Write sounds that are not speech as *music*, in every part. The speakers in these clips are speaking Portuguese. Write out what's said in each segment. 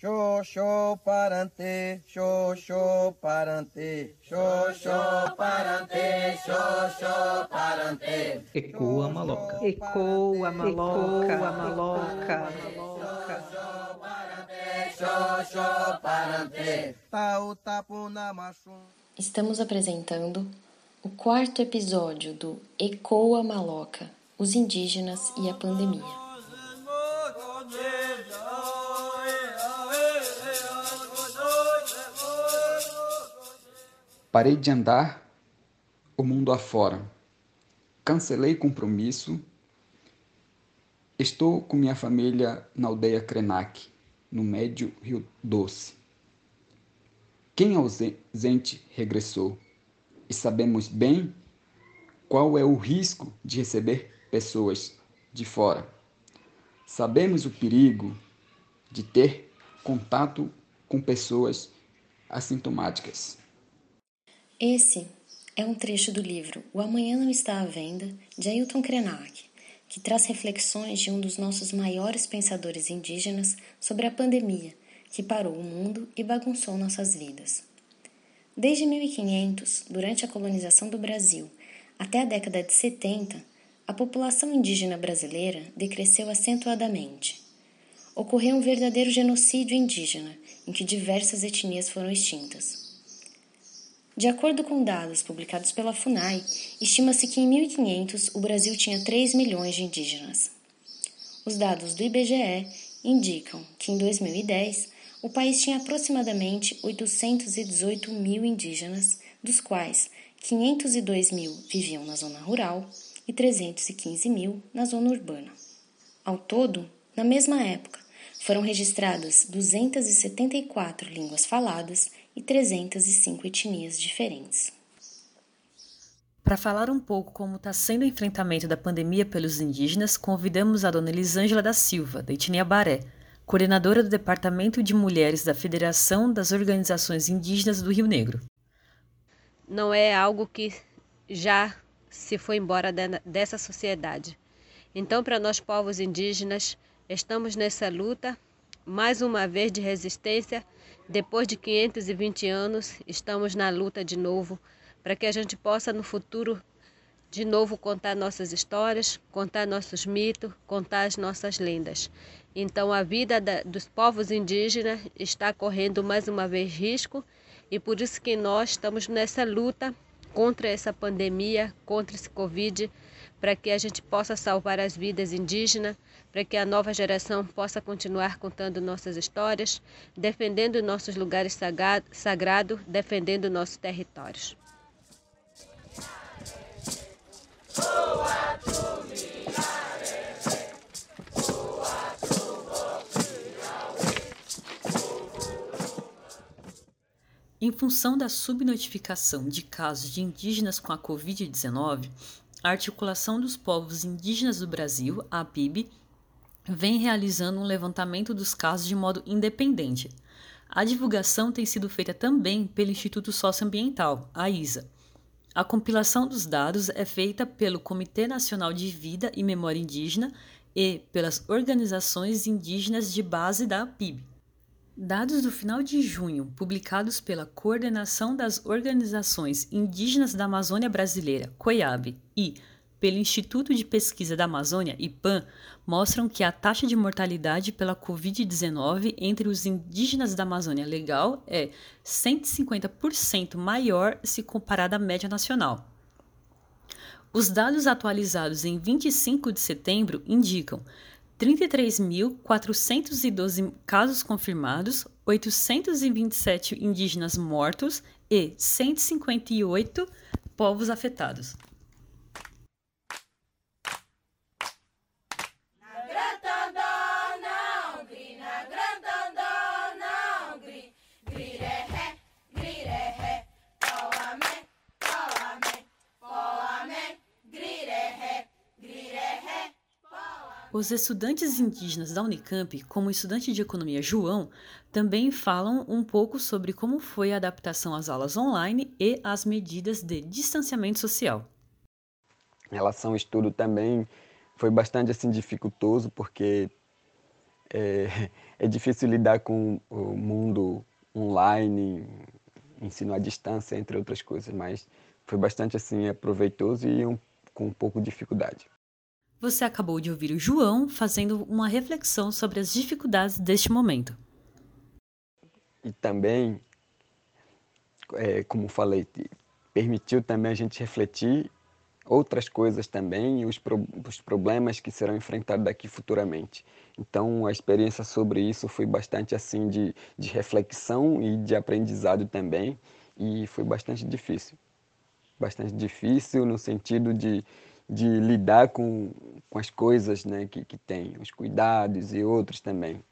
Xoxô parante, xoxô parante, xoxô parante, xoxô parante. Ecoa maloca. Ecoa maloca, Ecoa maloca. Xoxô parante, tau tapu na machum. Estamos apresentando o quarto episódio do Ecoa Maloca, os indígenas e a pandemia. Parei de andar o mundo afora. Cancelei compromisso. Estou com minha família na aldeia Krenak, no médio Rio Doce. Quem ausente regressou e sabemos bem qual é o risco de receber pessoas de fora. Sabemos o perigo de ter contato com pessoas assintomáticas. Esse é um trecho do livro O Amanhã Não Está à Venda, de Ailton Krenak, que traz reflexões de um dos nossos maiores pensadores indígenas sobre a pandemia que parou o mundo e bagunçou nossas vidas. Desde 1500, durante a colonização do Brasil, até a década de 70, a população indígena brasileira decresceu acentuadamente. Ocorreu um verdadeiro genocídio indígena, em que diversas etnias foram extintas. De acordo com dados publicados pela FUNAI, estima-se que em 1500 o Brasil tinha 3 milhões de indígenas. Os dados do IBGE indicam que em 2010 o país tinha aproximadamente 818 mil indígenas, dos quais 502 mil viviam na zona rural e 315 mil na zona urbana. Ao todo, na mesma época, foram registradas 274 línguas faladas e 305 etnias diferentes. Para falar um pouco como está sendo o enfrentamento da pandemia pelos indígenas, convidamos a dona Elisângela da Silva, da etnia Baré, coordenadora do Departamento de Mulheres da Federação das Organizações Indígenas do Rio Negro. Não é algo que já se foi embora dessa sociedade. Então, para nós povos indígenas, estamos nessa luta, mais uma vez de resistência, depois de 520 anos, estamos na luta de novo, para que a gente possa no futuro de novo contar nossas histórias, contar nossos mitos, contar as nossas lendas. Então a vida da, dos povos indígenas está correndo mais uma vez risco e por isso que nós estamos nessa luta contra essa pandemia, contra esse Covid, para que a gente possa salvar as vidas indígenas, para que a nova geração possa continuar contando nossas histórias, defendendo nossos lugares sagrados, defendendo nossos territórios. Em função da subnotificação de casos de indígenas com a Covid-19, a Articulação dos Povos Indígenas do Brasil, a APIB, vem realizando um levantamento dos casos de modo independente. A divulgação tem sido feita também pelo Instituto Socioambiental, a ISA. A compilação dos dados é feita pelo Comitê Nacional de Vida e Memória Indígena e pelas organizações indígenas de base da APIB. Dados do final de junho, publicados pela Coordenação das Organizações Indígenas da Amazônia Brasileira, COIAB, e pelo Instituto de Pesquisa da Amazônia, IPAM, mostram que a taxa de mortalidade pela Covid-19 entre os indígenas da Amazônia Legal é 150% maior se comparada à média nacional. Os dados atualizados em 25 de setembro indicam 33.412 casos confirmados, 827 indígenas mortos e 158 povos afetados. Os estudantes indígenas da Unicamp, como o estudante de economia João, também falam um pouco sobre como foi a adaptação às aulas online e às medidas de distanciamento social. Em relação ao estudo também foi bastante assim dificultoso porque é, *laughs* é difícil lidar com o mundo online, ensino à distância, entre outras coisas, mas foi bastante assim aproveitoso e um, com um pouco de dificuldade. Você acabou de ouvir o João fazendo uma reflexão sobre as dificuldades deste momento. E também, é, como falei, permitiu também a gente refletir outras coisas também e os, pro, os problemas que serão enfrentados daqui futuramente. Então, a experiência sobre isso foi bastante assim de, de reflexão e de aprendizado também, e foi bastante difícil. Bastante difícil no sentido de, de lidar com, com as coisas né, que, que tem, os cuidados e outros também.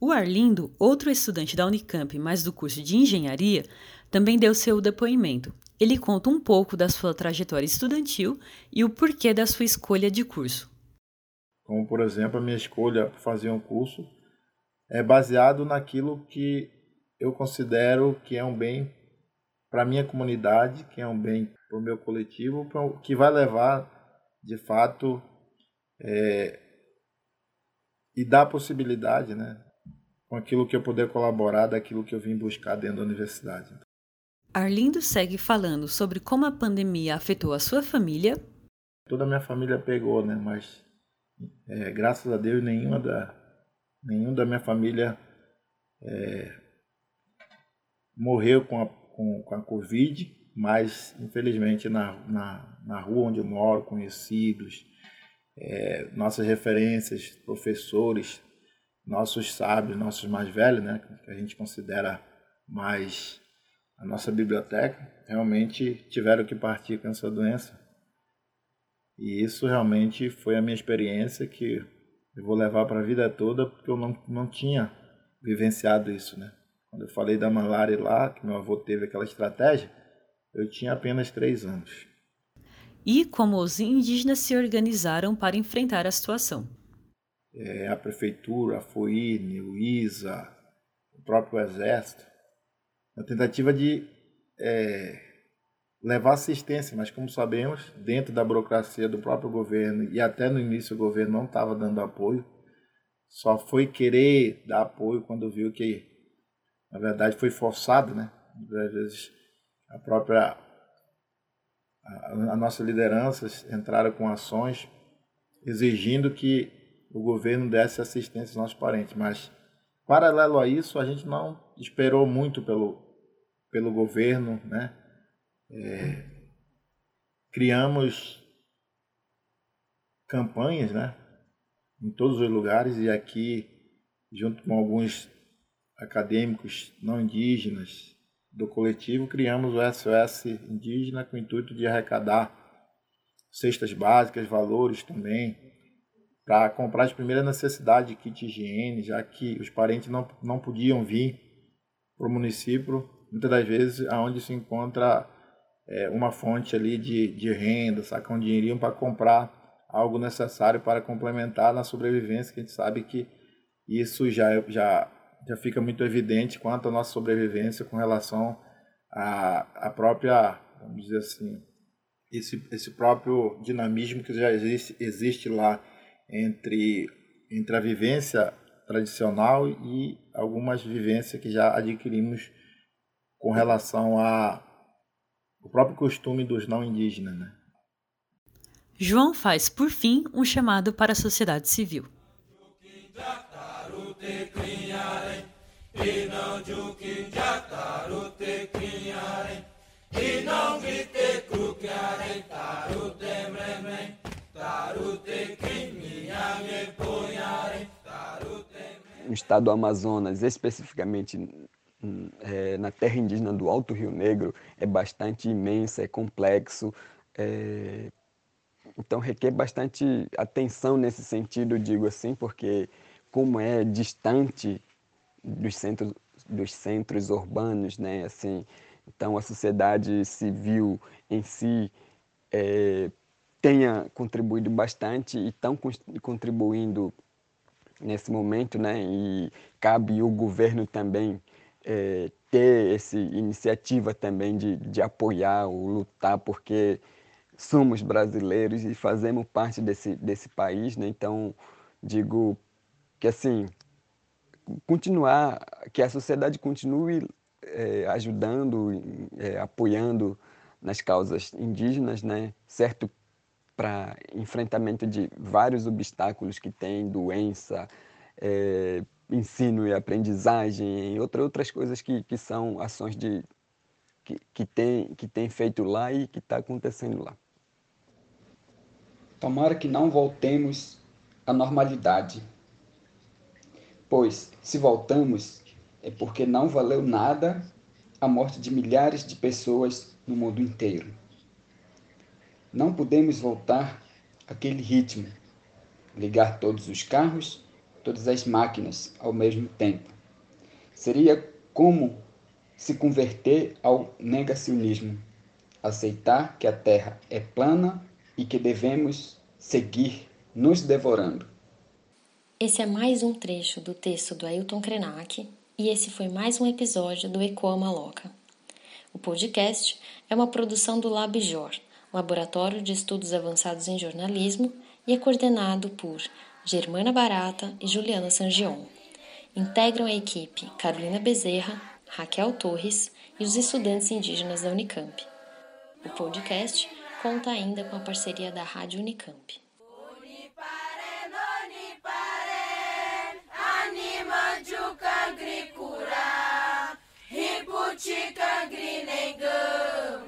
O Arlindo, outro estudante da Unicamp, mas do curso de engenharia, também deu seu depoimento. Ele conta um pouco da sua trajetória estudantil e o porquê da sua escolha de curso. Como, por exemplo, a minha escolha para fazer um curso é baseado naquilo que eu considero que é um bem para a minha comunidade, que é um bem para o meu coletivo, que vai levar, de fato, é, e dar possibilidade, né, com aquilo que eu puder colaborar daquilo que eu vim buscar dentro da universidade. Arlindo segue falando sobre como a pandemia afetou a sua família. Toda a minha família pegou, né? Mas é, graças a Deus nenhuma da nenhum da minha família é, morreu com a, com, com a Covid, mas infelizmente na, na, na rua onde eu moro, conhecidos, é, nossas referências, professores, nossos sábios, nossos mais velhos, né, que a gente considera mais a nossa biblioteca, realmente tiveram que partir com essa doença. E isso realmente foi a minha experiência que eu vou levar para a vida toda, porque eu não, não tinha vivenciado isso, né? Quando eu falei da malária lá, que meu avô teve aquela estratégia, eu tinha apenas três anos. E como os indígenas se organizaram para enfrentar a situação? É, a prefeitura, a FOINE, o ISA, o próprio Exército, na tentativa de é, levar assistência, mas como sabemos, dentro da burocracia do próprio governo e até no início o governo não estava dando apoio, só foi querer dar apoio quando viu que, na verdade, foi forçado, né? Às vezes a própria a, nossa liderança entraram com ações exigindo que o governo desse assistência aos nossos parentes, mas paralelo a isso a gente não esperou muito pelo pelo governo, né? É, criamos campanhas, né? Em todos os lugares e aqui, junto com alguns acadêmicos não indígenas do coletivo, criamos o SOS Indígena com o intuito de arrecadar cestas básicas, valores também, para comprar as primeiras necessidades de kit higiene, já que os parentes não, não podiam vir para o município muitas das vezes aonde se encontra é, uma fonte ali de, de renda, sacar um dinheirinho para comprar algo necessário para complementar na sobrevivência, que a gente sabe que isso já, já, já fica muito evidente quanto à nossa sobrevivência com relação à, à própria, vamos dizer assim, esse, esse próprio dinamismo que já existe, existe lá entre, entre a vivência tradicional e algumas vivências que já adquirimos com relação a o próprio costume dos não indígenas, né? João faz, por fim, um chamado para a sociedade civil. No estado do Amazonas, especificamente é, na terra indígena do Alto Rio Negro é bastante imensa, é complexo, é, então requer bastante atenção nesse sentido, digo assim, porque como é distante dos centros, dos centros urbanos, né, assim, então a sociedade civil em si é, tenha contribuído bastante e estão contribuindo nesse momento, né, e cabe o governo também é, ter essa iniciativa também de, de apoiar ou lutar, porque somos brasileiros e fazemos parte desse, desse país, né? Então, digo que assim, continuar, que a sociedade continue é, ajudando, é, apoiando nas causas indígenas, né? certo para enfrentamento de vários obstáculos que tem, doença, é, ensino e aprendizagem, outra, outras coisas que, que são ações de, que, que, tem, que tem feito lá e que está acontecendo lá. Tomara que não voltemos à normalidade, pois se voltamos é porque não valeu nada a morte de milhares de pessoas no mundo inteiro. Não podemos voltar àquele ritmo, ligar todos os carros, todas as máquinas ao mesmo tempo. Seria como se converter ao negacionismo, aceitar que a Terra é plana e que devemos seguir nos devorando. Esse é mais um trecho do texto do Ailton Krenak e esse foi mais um episódio do Ecoa Maloca. O podcast é uma produção do LabJor, Laboratório de Estudos Avançados em Jornalismo, e é coordenado por Germana Barata e Juliana Sangion. Integram a equipe Carolina Bezerra, Raquel Torres e os estudantes indígenas da Unicamp. O podcast conta ainda com a parceria da Rádio Unicamp. chicken green and good.